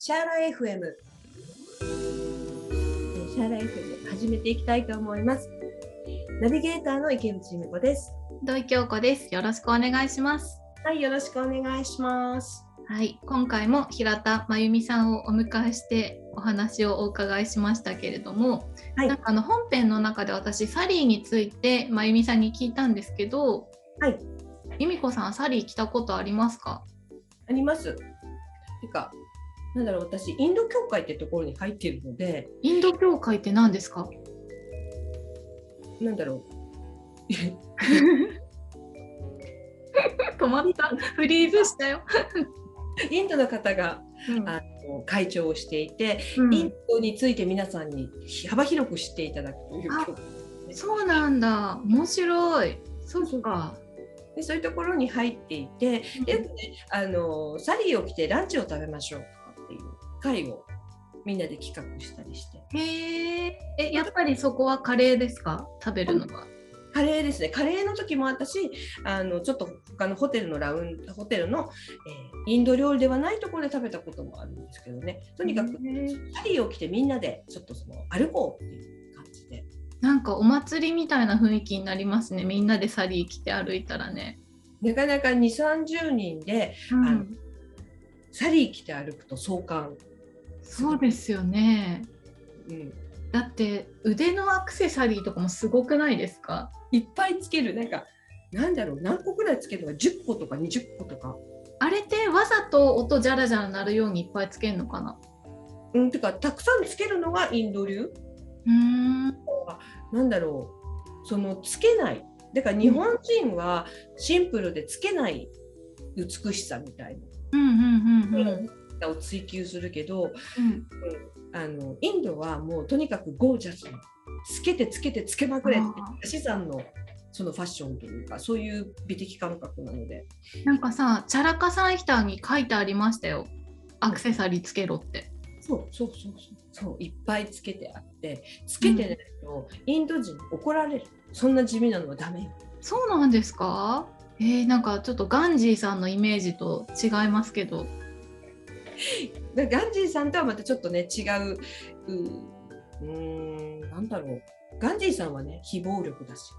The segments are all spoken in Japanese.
シャーラ FM シャーラ FM 始めていきたいと思います。ナビゲーターの池内美子です。土井京子です。よろしくお願いします。はいよろしくお願いします。はい今回も平田真由美さんをお迎えしてお話をお伺いしましたけれども、はい、なんかあの本編の中で私サリーについて真由美さんに聞いたんですけどはい。由美子さんサリー来たことありますか？あります。てかなんだろう私インド教会ってところに入っているので。インド教会って何ですか？なんだろう。止まった。フリーズしたよ。インドの方が、うん、あの会長をしていて、うん、インドについて皆さんに幅広く知っていただくという教会、ね、そうなんだ。面白い。そうかでそういうところに入っていて、うん、で、ね、あのサリーを着てランチを食べましょう会をみんなで企画したりして。へえ、やっぱりそこはカレーですか？食べるのは。カレーですね。カレーの時もあったし、あのちょっと他のホテルのラウンホテルの、えー、インド料理ではないところで食べたこともあるんですけどね。とにかくサリーを着てみんなでちょっとその歩こうっていう感じで。なんかお祭りみたいな雰囲気になりますね。みんなでサリー着て歩いたらね。なかなか2、30人で、うん、あのサリー着て歩くと壮観そうですよね、うん、だって腕のアクセサリーとかもすごくないですか？いっぱいつける。なんかなんだろう。何個ぐらいつけるのか？10個とか20個とか。あれってわざと音じゃらじゃら鳴るようにいっぱいつけるのかな？うんてかたくさんつけるのがインド流。うん。なんだろう。そのつけない。だから日本人はシンプルでつけない美しさみたいなを追求するけど、うん、あのインドはもうとにかくゴージャスにつけてつけてつけまくれって資産のそのファッションというかそういう美的感覚なので。なんかさチャラカサンヒターに書いてありましたよ。アクセサリーつけろって。そうそうそうそう。いっぱいつけてあってつけてないとインド人怒られる、そんな地味なのはダメよ。そうなんですか？えー、なんかちょっとガンジーさんのイメージと違いますけど。ガンジーさんとはまたちょっとね違うううんなんだろうガンジーさんはね非暴力だし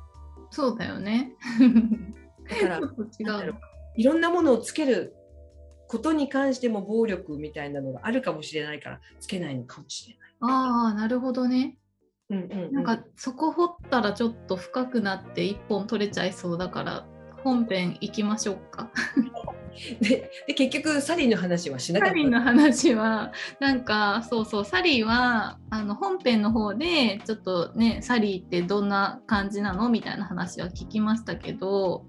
そうだよねだから 違ういろんなものをつけることに関しても暴力みたいなのがあるかもしれないからつけないのかもしれない。ああなるほどね。うんうん、うん、なんかそこ掘ったらちょっと深くなって一本取れちゃいそうだから本編行きましょうか。でで結局サリーの話はしなかった。サリーの話はなんかそうそうサリーはあの本編の方でちょっとねサリーってどんな感じなのみたいな話は聞きましたけど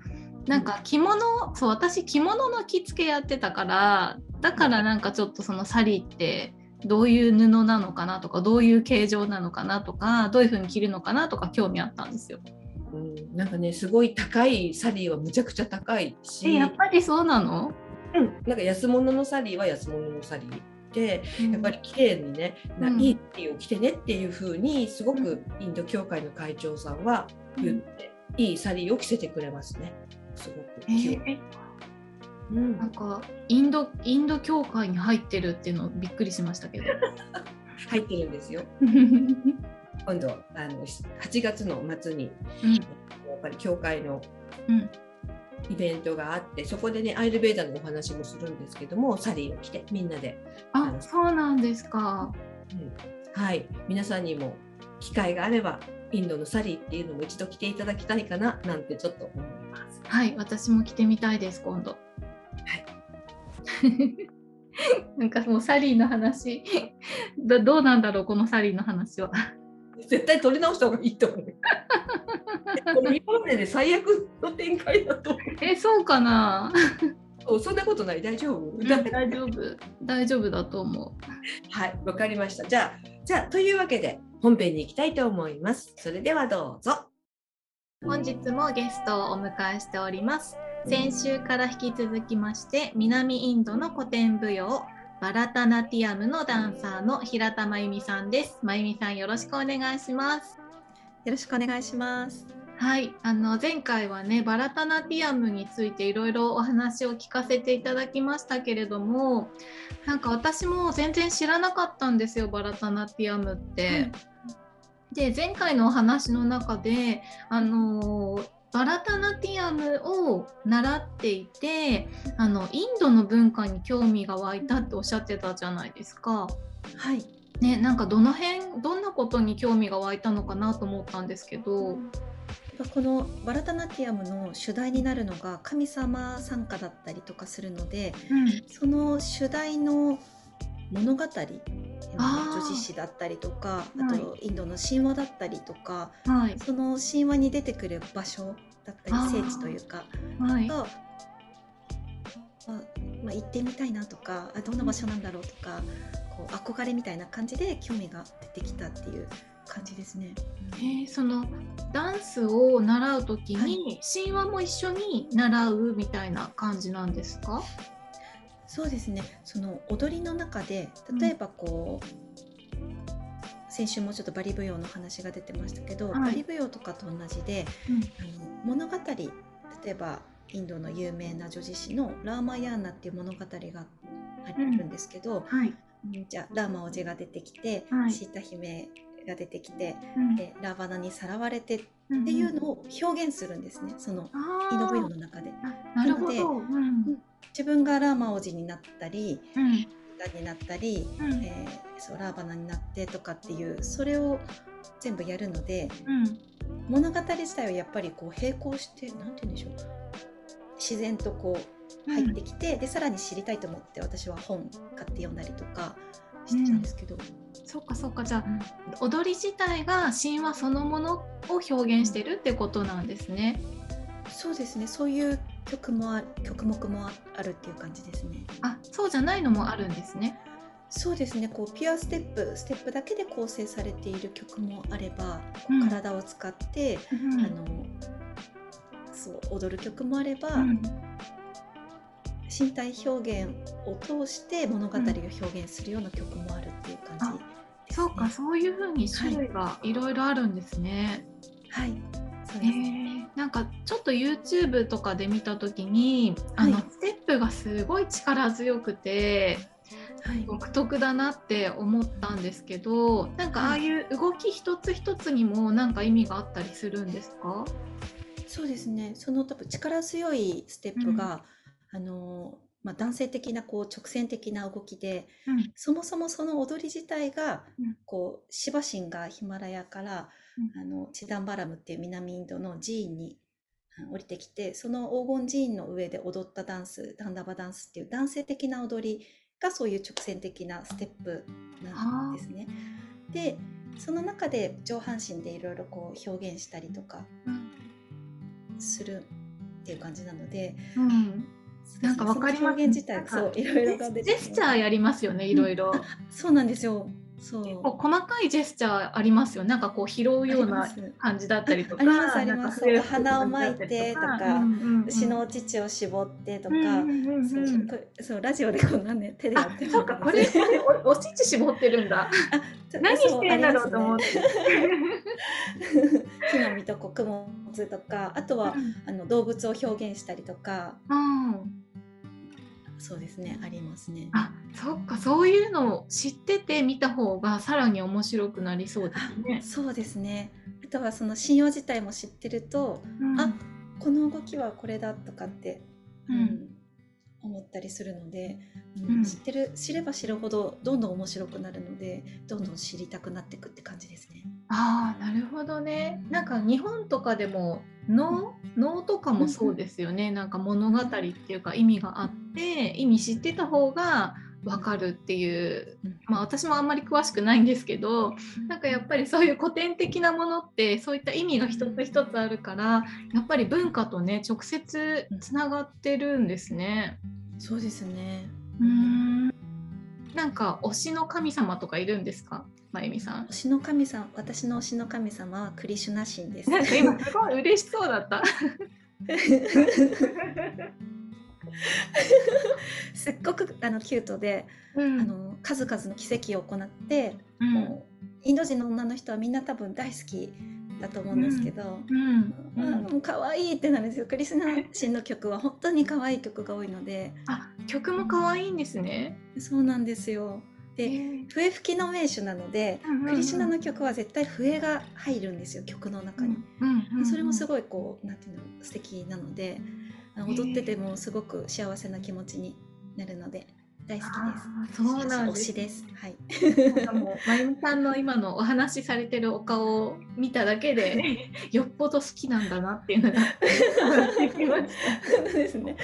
なんか着物そう私着物の着付けやってたからだからなんかちょっとそのサリーってどういう布なのかなとかどういう形状なのかなとかどういう風に着るのかなとか興味あったんですよ。うん、なんかねすごい高いサリーはむちゃくちゃ高いし。やっぱりそうなの？うん、なんか安物のサリーは安物のサリーで、うん、やっぱり綺麗にね、うん、いいサリーを着てねっていう風にすごくインド協会の会長さんは言って、うん、いいサリーを着せてくれますね。すごく。えー。うん、なんかインドインド協会に入ってるっていうのびっくりしましたけど。入ってるんですよ 今度あの8月の末に、うん、やっぱり教会のイベントがあってそこでねアイルベーダのお話もするんですけどもサリーを着てみんなで。あそうなんですか、うん、はい。皆さんにも機会があればインドのサリーっていうのも一度着ていただきたいかななんてちょっと思います。はい私も着てみたいです今度。はい。なんかもうサリーの話どうなんだろうこのサリーの話は絶対取り直した方がいいと思う。この今までで最悪の展開だと。え、そうかな？そんなことない。大丈夫、うん、大丈夫。大丈夫だと思う。はいわかりました。じゃあじゃあというわけで本編に行きたいと思います。それではどうぞ。本日もゲストをお迎えしております。先週から引き続きまして南インドの古典舞踊バラタナティアムのダンサーの平田真由美さんです。真由美さんよろしくお願いします。よろしくお願いします。はい、あの前回はねバラタナティアムについていろいろお話を聞かせていただきましたけれどもなんか私も全然知らなかったんですよバラタナティアムって。うん、で前回のお話の中であのバラタナティアムを習っていてあのインドの文化に興味が湧いたっておっしゃってたじゃないですか。はいね、なんかどの辺どんなことに興味が湧いたのかなと思ったんですけど。このバラタナティアムの主題になるのが神様参加だったりとかするので、うん、その主題の物語女子誌だったりとかあとインドの神話だったりとか、はい、その神話に出てくる場所だったり聖地というかが、まあ、行ってみたいなとかあどんな場所なんだろうとかこう憧れみたいな感じで興味が出てきたっていう感じですね。えー、そのダンスを習う時に、はい、神話も一緒に習うみたいな感じなんですか？そうですね。その踊りの中で例えばこう、うん、先週もちょっとバリ舞踊の話が出てましたけど、はい、バリ舞踊とかと同じで、うん、あの物語例えばインドの有名な女子誌のラーマヤーナっていう物語があるんですけど、うん。はい、じゃあラーマ王子が出てきて、はい、シータ姫が出てきて、うん、でラバナにさらわれてっていうのを表現するんですね、そのイノブイの中で。なので、うん、自分がラーマ王子になったり、うん、になったり、うん、えー、そうラーバナになってとかっていうそれを全部やるので、物語自体はやっぱりこう並行して何て言うんでしょう。自然とこう入ってきて、でさらに知りたいと思って私は本買って読んだりとかしてたんですけど。そっかそっか。じゃあ、うん、踊り自体が神話そのものを表現してるってことなんですね。そうですね。そういう曲もあ曲目もあるっていう感じですね。あそうじゃないのもあるんですね。そうですね。こうピュアステップステップだけで構成されている曲もあれば、うん、体を使って、うん、あのそう踊る曲もあれば、うん、身体表現を通して物語を表現するような曲もあるっていう感じそうか、そういうふうに種類がい。ろいろあるんですね。はい。そうですね、えー、なんかちょっと YouTube とかで見た時に、あの、ステップがすごい力強くて、はい、独特だなって思ったんですけどなんかああい。う動き一つ一つにもなんか意味があったりするんですか？そうですね。その多分力強いステップが、うん、あのまあ、男性的なこう直線的な動きで、うん、そもそもその踊り自体が、こうシバ神がヒマラヤから、うん、あのチダンバラムっていう南インドの寺院に降りてきてその黄金寺院の上で踊ったダンスダンダバダンスっていう男性的な踊りがそういう直線的なステップなんですね。でその中で上半身でいろいろこう表現したりとかするっていう感じなので、うん、なんかわかります。表現自体そういろいろが出て、ジェスチャーやりますよねいろいろ。そうなんですよ。そう。細かいジェスチャーありますよ。なんかこう拾うような感じだったりとかありますあります。鼻を巻いてとか、牛の乳を絞ってとか、そうラジオでこんなね手でやってそうかこれお乳絞ってるんだ。何してんだろうと思って。木の実と穀物とかあとは、あの動物を表現したりとか。うんそうですねありますね。あそっかそういうのを知ってて見た方がさらに面白くなりそうですね。そうですね。あとはその信用自体も知ってると、うん、あこの動きはこれだとかって、うん、思ったりするので、うん、知ってる知れば知るほどどんどん面白くなるのでどんどん知りたくなっていくって感じですね。ああなるほどね。なんか日本とかでも能能とかもそうですよね、うん、なんか物語っていうか意味があって意味知ってた方が分かるっていう、まあ、私もあんまり詳しくないんですけどなんかやっぱりそういう古典的なものってそういった意味が一つ一つあるからやっぱり文化とね直接つながってるんですね。そうですねうんなんか推しの神様とかいるんですか？まゆみさん。推しの神様、私の推しの神様はクリシュナ神です。なんか今すごい嬉しそうだった。すっごくあのキュートで、うん、あの数々の奇跡を行って、うん、もうインド人の女の人はみんな多分大好きだと思うんですけど、うん。うん。うん、可愛いってなるんですよクリスナシンの曲は。本当に可愛い曲が多いので。あ曲も可愛いんですね。そうなんですよ。で笛吹きの名手なので、うんうんうん、クリシュナの曲は絶対笛が入るんですよ曲の中に、うんうんうん、それもすごいこうなんていうの素敵なので踊っててもすごく幸せな気持ちになるので大好きです。そうなんです。推しです。はい。もうまゆみさんの今のお話しされてるお顔を見ただけで よっぽど好きなんだなっていうのがきました。本当ですね。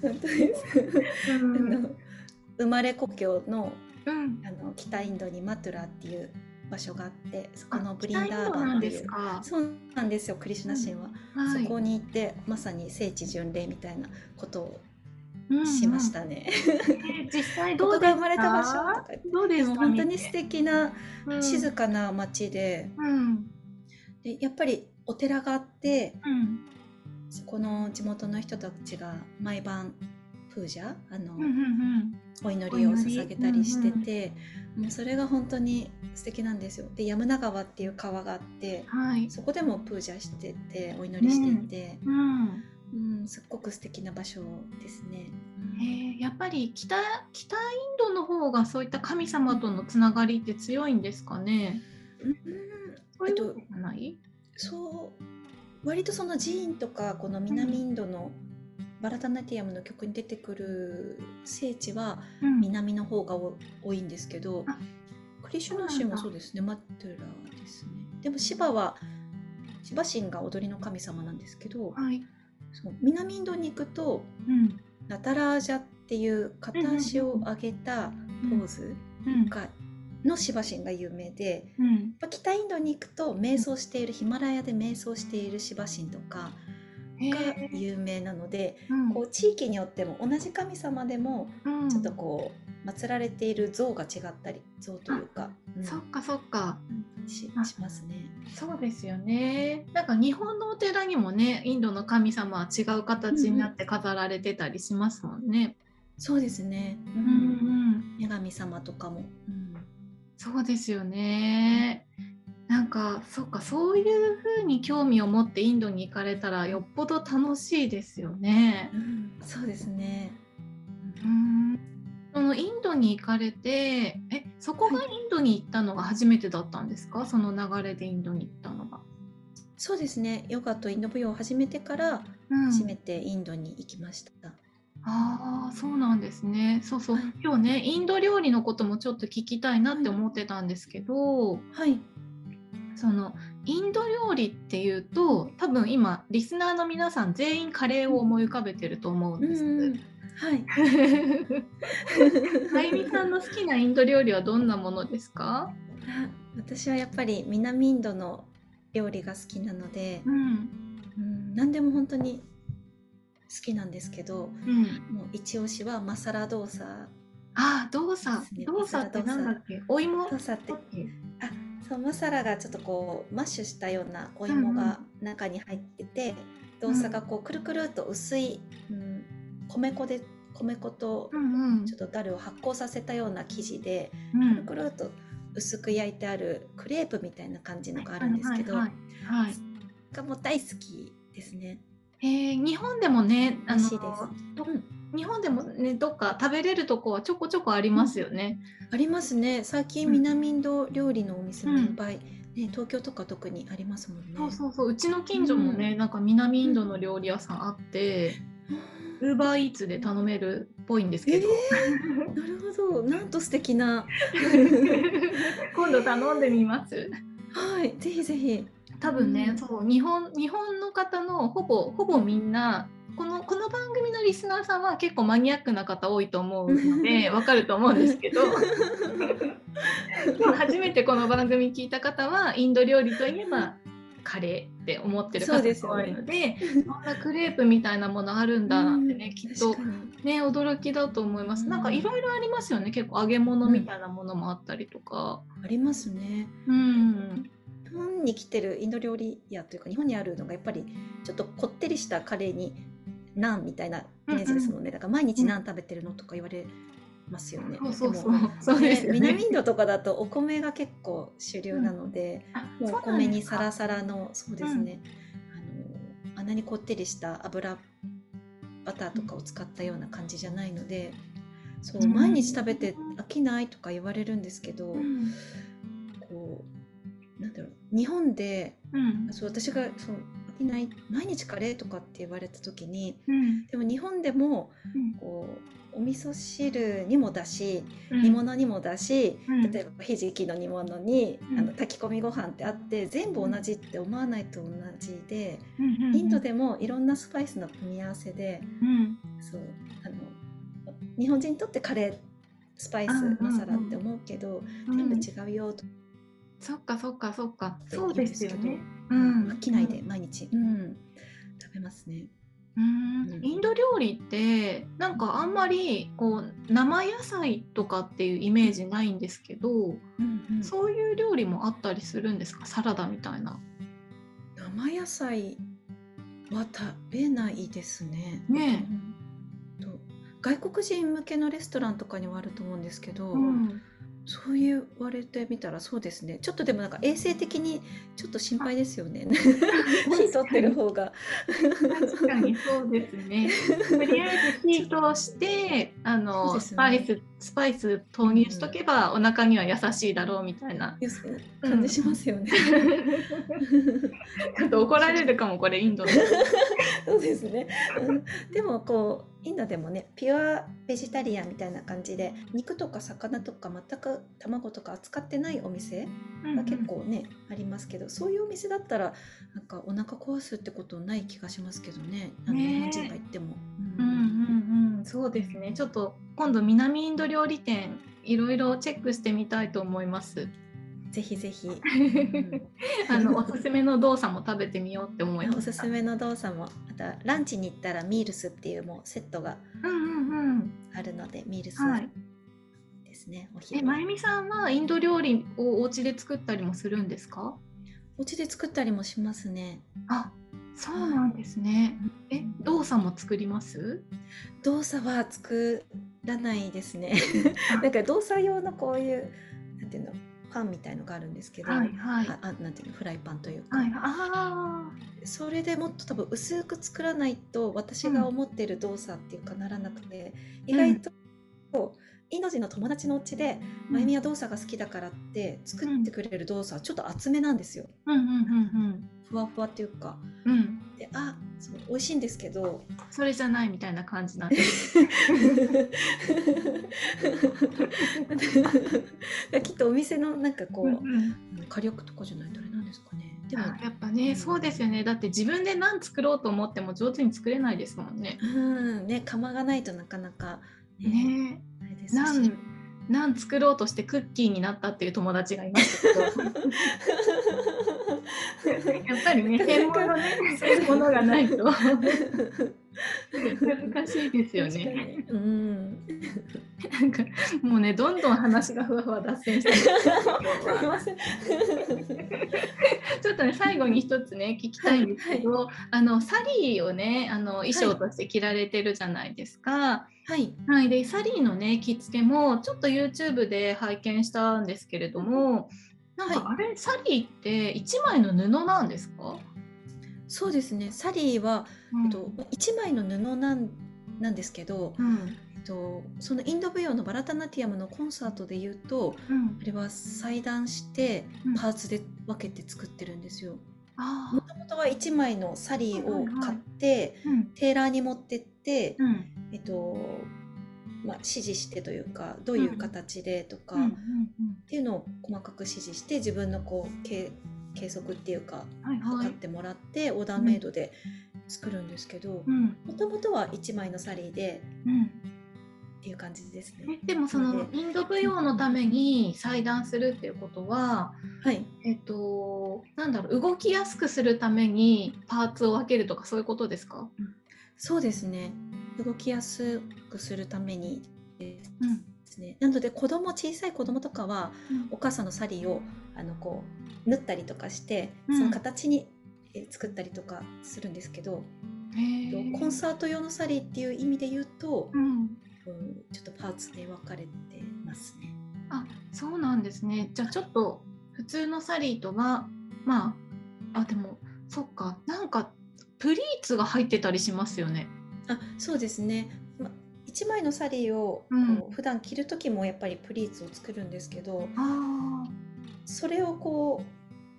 本当です。うん生まれ故郷の,、うん、あの北インドにマトゥラっていう場所があってそこのブリンダーバンっていう。そうなんですよクリシュナ神は、うんはい、そこに行ってまさに聖地巡礼みたいなことをしましたね。うんうん、実際どうが生まれた場所とかどうですか？本当に素敵な静かな町で。うん、でやっぱりお寺があって、うん、そこの地元の人たちが毎晩プージャあの、うんうんうん、お祈りを捧げたりしてて、うんうん、もうそれが本当に素敵なんですよ。でヤムナ川っていう川があって、はい、そこでもプージャしててお祈りしてて、うん、うん、すっごく素敵な場所ですね。へやっぱり北北インドの方がそういった神様とのつながりって強いんですかね？うん、そういうのない？そう割とその寺院とかこの南インドの、うんバラタナティアムの曲に出てくる聖地は南の方が多いんですけど、うん、クリシュナ神はそうですね。マトゥラですね。でもシバはシバ神が踊りの神様なんですけど、はい、そう南インドに行くと、うん、ナタラージャっていう片足を上げたポーズが、のシバ神が有名で、うん、北インドに行くと瞑想しているヒマラヤで瞑想しているシバ神とか、が有名なので、こう地域によっても同じ神様でもちょっとこう祀られている像が違ったり像というか、うん、そっかそっか。ししますね。そうですよね。なんか日本のお寺にもねインドの神様は違う形になって飾られてたりしますもんね、うん、そうですね、うん、うん、女神様とかも、うん、そうですよね、なんかそうかそういうふうに興味を持ってインドに行かれたらよっぽど楽しいですよね。うん、そうですね。うんそのインドに行かれてえそこがインドに行ったのが初めてだったんですか、はい、その流れでインドに行ったのが。そうですねヨガとインド舞踊を始めてから初めてインドに行きました。うん、ああそうなんですね。そうそう、はい、今日ねインド料理のこともちょっと聞きたいなって思ってたんですけど、はい、そのインド料理っていうと多分今リスナーの皆さん全員カレーを思い浮かべてると思うんです。うんはい。あゆみさんの好きなインド料理はどんなものですか？私はやっぱり南インドの料理が好きなので、うん、うん、何でも本当に好きなんですけど、うん、もう一押しはマサラドーサ。あ、ドーサ、ドーサってなんだっけ？お芋？ドーサって。あ、そうマサラがちょっとこうマッシュしたようなお芋が中に入ってて、動作がこうくるくると薄い、うん、米粉で米粉とちょっとダルを発酵させたような生地で、くるくるっと薄く焼いてあるクレープみたいな感じのがあるんですけど、はいがもう大好きですね。えー、日本でもね、あの、日本でもねどっか食べれるとこはちょこちょこありますよね。ありますね。最近南インド料理のお店もいっぱい、うん、ね東京とか特にありますもんね。そうそうそう。うちの近所もね、うん、なんか南インドの料理屋さんあって。ウーバーイーツで頼めるっぽいんですけど、えー、なるほど。なんと素敵な。今度頼んでみます。はいぜひぜひ。多分ね、うん、そう日本日本の方のほぼほぼみんなこのこの番組のリスナーさんは結構マニアックな方多いと思うので わかると思うんですけど今日 初めてこの番組聞いた方はインド料理といえばカレーって思ってる方が多いのでそんなクレープみたいなものあるんだなってね、きっとね驚きだと思います。なんかいろいろありますよね結構揚げ物みたいなものもあったりとか。ありますね。うん日本に来てるインド料理屋というか日本にあるのがやっぱりちょっとこってりしたカレーにナンみたいなイメージですもんね、だから毎日ナン食べてるのとか言われますよね。そうそうそう。ですね、南インドとかだとお米が結構主流なので、うん、もうお米にサラサラのそうですね、うん、あのあんなにこってりした油バターとかを使ったような感じじゃないので、そう毎日食べて飽きないとか言われるんですけど、こうなんだろう日本で、そう私がそう飽きない毎日カレーとかって言われた時に、でも日本でもこうお味噌汁にもだし、うん、煮物にもだし、うん、例えばひじきの煮物に、うん、あの炊き込みご飯ってあって全部同じって思わないと同じで、インドでもいろんなスパイスの組み合わせで、そうあの日本人にとってカレースパイスマサラって思うけど、全部違うよと。そっかそっかそっか。そうですよ。ね。うん、飽きないで毎日、うん、食べますね。うん。インド料理ってなんかあんまりこう生野菜とかっていうイメージないんですけど、うんうん、そういう料理もあったりするんですか？サラダみたいな。生野菜は食べないですね。ね、うん、外国人向けのレストランとかにはあると思うんですけど、うん、そう言われてみたらそうですね。ちょっとでもなんか衛生的にちょっと心配ですよね。火取ってる方が。確かに。そうですね。とりあえず火通してあの、ね、スパイススパイス投入しとけば、お腹には優しいだろうみたいな。感じしますよね、ちょっと怒られるかもこれインド そうですね、でもこうインドでもねピュアベジタリアンみたいな感じで肉とか魚とか全く卵とか扱ってないお店が結構ね、うんうん、ありますけどそういうお店だったらなんかお腹壊すってことない気がしますけどね。日本人が行っても。うんうんうん、そうですねちょっと今度南インド料理店いろいろチェックしてみたいと思います。ぜひぜひ。あのおすすめの動作も食べてみようって思います。おすすめの動作も、あとランチに行ったらミールスっていうもうセットがあるので、ミールスですね。お昼。え、まゆみさんはインド料理をお家で作ったりもするんですか？お家で作ったりもしますね。あ、そうなんですね。え、動作も作ります？動作は作らないですね。なんか動作用のこういうなんていうの？パンみたいのがあるんですけど、はいはい、あなんていうの？フライパンというか、はい、あそれでもっと多分薄く作らないと私が思ってる動作っていうかならなくて、うん、意外と、インド人の友達のうちで、うん、まゆみは動作が好きだからって作ってくれる動作はちょっと厚めなんですよ。うん。うん。うん。うん、ふわふわっていうか。うん、であそう美味しいんですけどそれじゃないみたいな感じなんで きっとお店のなんかこう、うんうん、火力とかじゃないとあれなんですかね。でもやっぱね、そうですよね。だって自分で何作ろうと思っても上手に作れないですもんね。うん。ね釜がないとなかなかね。ねですし。何作ろうとしてクッキーになったっていう友達がいましたけど。やっぱりね専物ねそういうものがないと。難しいですよね。うん、なんかもうねどんどん話がふわふわ脱線してちょっとね最後に一つね聞きたいんですけど、はい。はい、あのサリーをねあの衣装として着られてるじゃないですか。はい、はい、でサリーのね着付けもちょっと YouTube で拝見したんですけれどもなんかあれ、はい、サリーって1枚の布なんですか？そうですね。サリーは、うん、えっと、1枚の布なんなんですけど、うん、えっと、そのインド舞踊のバラタナティアムのコンサートで言うと、うん、あれは裁断してパーツで分けて作ってるんですよ。もともとは1枚のサリーを買って、はいはい、テーラーに持ってって、えっとまあ、指示してというかどういう形でとか、っていうのを細かく指示して自分のこう計計測っていうか、測ってもらってオーダーメイドで作るんですけどもともとは1枚のサリーで、っていう感じですね。でもそのインド舞踊のために裁断するっていうことは、はい、えっとなんだろう動きやすくするためにパーツを分けるとかそういうことですか？そうですね。動きやすくするためにですね、うん、なので子供小さい子供とかは、うん、お母さんのサリーをあのこう縫ったりとかして、その形に作ったりとかするんですけど、コンサート用のサリーっていう意味で言うと、うん、ちょっとパーツで分かれてますね。あそうなんですね。じゃあちょっと普通のサリーとはまああでもそっか。なんかプリーツが入ってたりしますよね。あそうですね。ま、1枚のサリーをこう、うん、普段着る時もやっぱりプリーツを作るんですけどそれをこ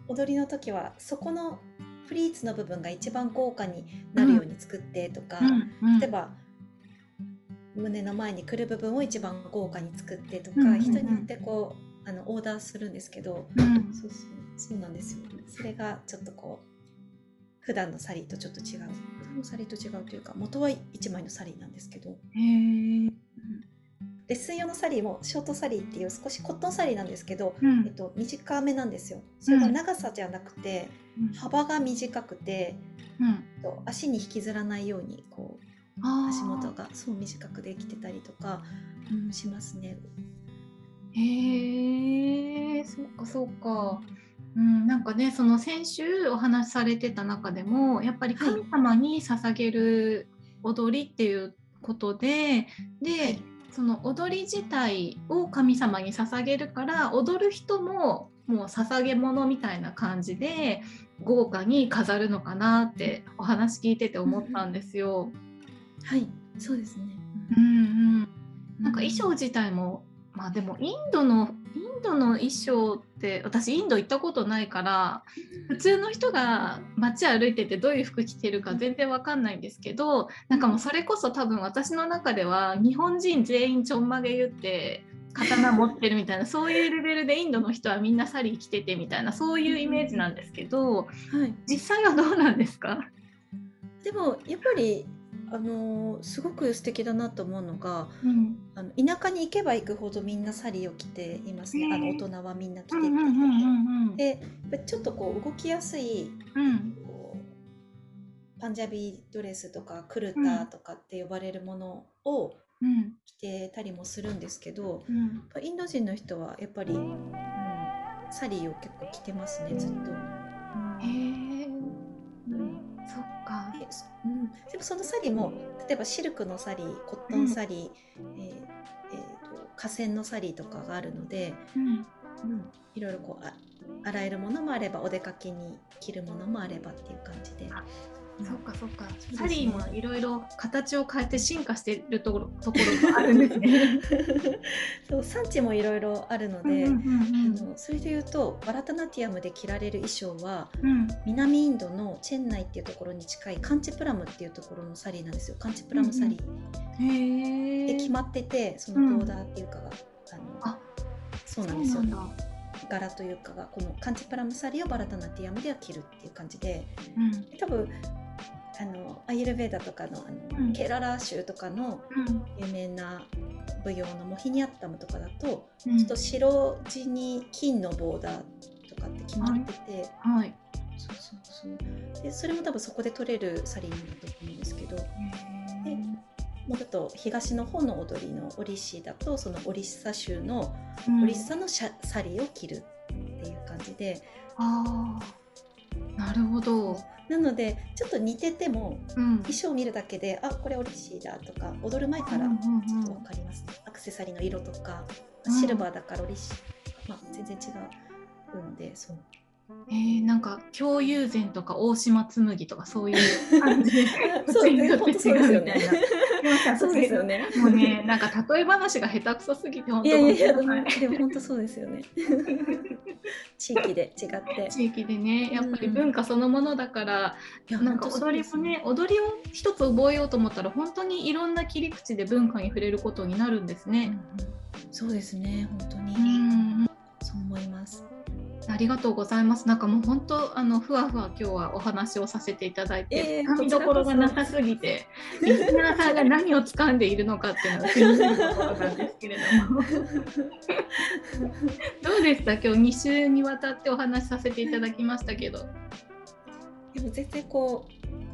う踊りの時はそこのプリーツの部分が一番豪華になるように作ってとか、うん、例えば胸の前に来る部分を一番豪華に作ってとか、うん。人によってこうあのオーダーするんですけど、うん、そうそうそうなんですよ。それがちょっとこう普段のサリーとちょっと違う。普段のサリーと違うというか元は1枚のサリーなんですけど。へレッスン用のサリーもショートサリーっていう少しコットンサリーなんですけど、うん、えっと、短めなんですよ。それが長さじゃなくて、うん、幅が短くて、うん、足に引きずらないようにこう足元がそう短くできてたりとか、うん、しますね。へえそっかそっか。うん、なんかねその先週お話しされてた中でもやっぱり神様に捧げる踊りっていうことで、はい、で、はい、その踊り自体を神様に捧げるから踊る人ももう捧げ物みたいな感じで豪華に飾るのかなってお話聞いてて思ったんですよ。うん。はい。そうですね、うんうん、なんか衣装自体もまあでもインドのインドの衣装って私インド行ったことないから普通の人が街歩いててどういう服着てるか全然わかんないんですけどなんかもうそれこそ多分私の中では日本人全員ちょんまげ言って刀持ってるみたいな そういうレベルでインドの人はみんなサリー着ててみたいなそういうイメージなんですけど、はい、実際はどうなんですか？でもやっぱりあのすごく素敵だなと思うのが、うん、あの田舎に行けば行くほどみんなサリーを着ていますね、あの大人はみんな着てて、でちょっとこう動きやすい、うん、パンジャビドレスとかクルタとかって呼ばれるものを着てたりもするんですけど、うん、インド人の人はやっぱり、うん、サリーを結構着てますねずっと。へうん、でもそのサリーも例えばシルクのサリーコットンサリー、うん、えー、えー、と河川のサリーとかがあるので、うん、うん、いろいろこうあ洗えるものもあればお出かけに着るものもあればっていう感じで。そっかそっか、サリーもいろいろ形を変えて進化しているところところがあるんですね。そう産地もいろいろあるので、あのそれでいうとバラタナティアムで着られる衣装は、うん、南インドのチェンナイっていうところに近いカンチプラムっていうところのサリーなんですよ。カンチプラムサリー。うんうん、で決まっててそのボーダーっていうかが、うん、あのあそうなんですよ。柄というかがこのカンチプラムサリーをバラタナティアムでは着るっていう感じで、うん、多分あのアイルベーダとかのあの、うん、ケララ州とかの有名な舞踊のモヒニアッタムとかだと、うん、ちょっと白地に金のボーダーとかって決まってて、はい、はい、そうそうそう。でそれも多分そこで取れるサリーなんだと思うんですけど。でもうちょっと東の方の踊りのオリッシーだとそのオリッサ州のオリッサのシャ、サリーを着るっていう感じで。あなるほどなのでちょっと似てても、うん、衣装を見るだけであこれオリシーだとか踊る前からちょっと分かります、ね、うんうんうん、アクセサリーの色とか、シルバーだからオリシー、まあ、全然違うのでそうえー、なんか京友禅とか大島紬とかそういう 感じでそうですよね。そうですよね。もうねなんか例え話が下手くそすぎて本当いやいやいやでも本当そうですよね。地域で違って地域でねやっぱり文化そのものだから、うん、なんか踊りもね踊りを一つ覚えようと思ったら本当にいろんな切り口で文化に触れることになるんですね。うん、そうですね本当に、うん、そう思います。ありがとうございます。なんかもう本当あのふわふわ今日はお話をさせていただいて、えー、見どころがなさすぎて、リスナーさんが何を掴んでいるのかっていうのが気になるところなんですけれども。どうでした今日2週にわたってお話しさせていただきましたけど。でも全然こう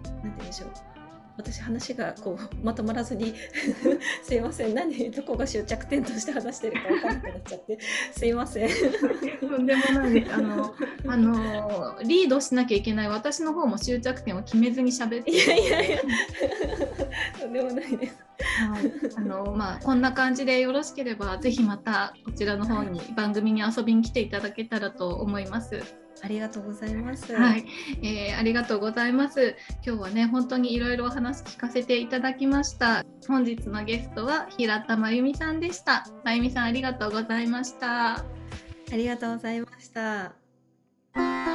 なんて言うんでしょう。私話がこうまとまらずに すいません。何どこが終着点として話してるか分からなくなっちゃって。すいません。とんでもない。あの あのリードしなきゃいけない私の方も終着点を決めずに喋っていやいやいや。とんでもないです。はい、あのまあこんな感じでよろしければぜひまたこちらの方に番組に遊びに来ていただけたらと思います。ありがとうございます。はい、えー、ありがとうございます。今日はね本当にいろいろお話聞かせていただきました。本日のゲストは平田真由美さんでした。真由美さんありがとうございました。ありがとうございました。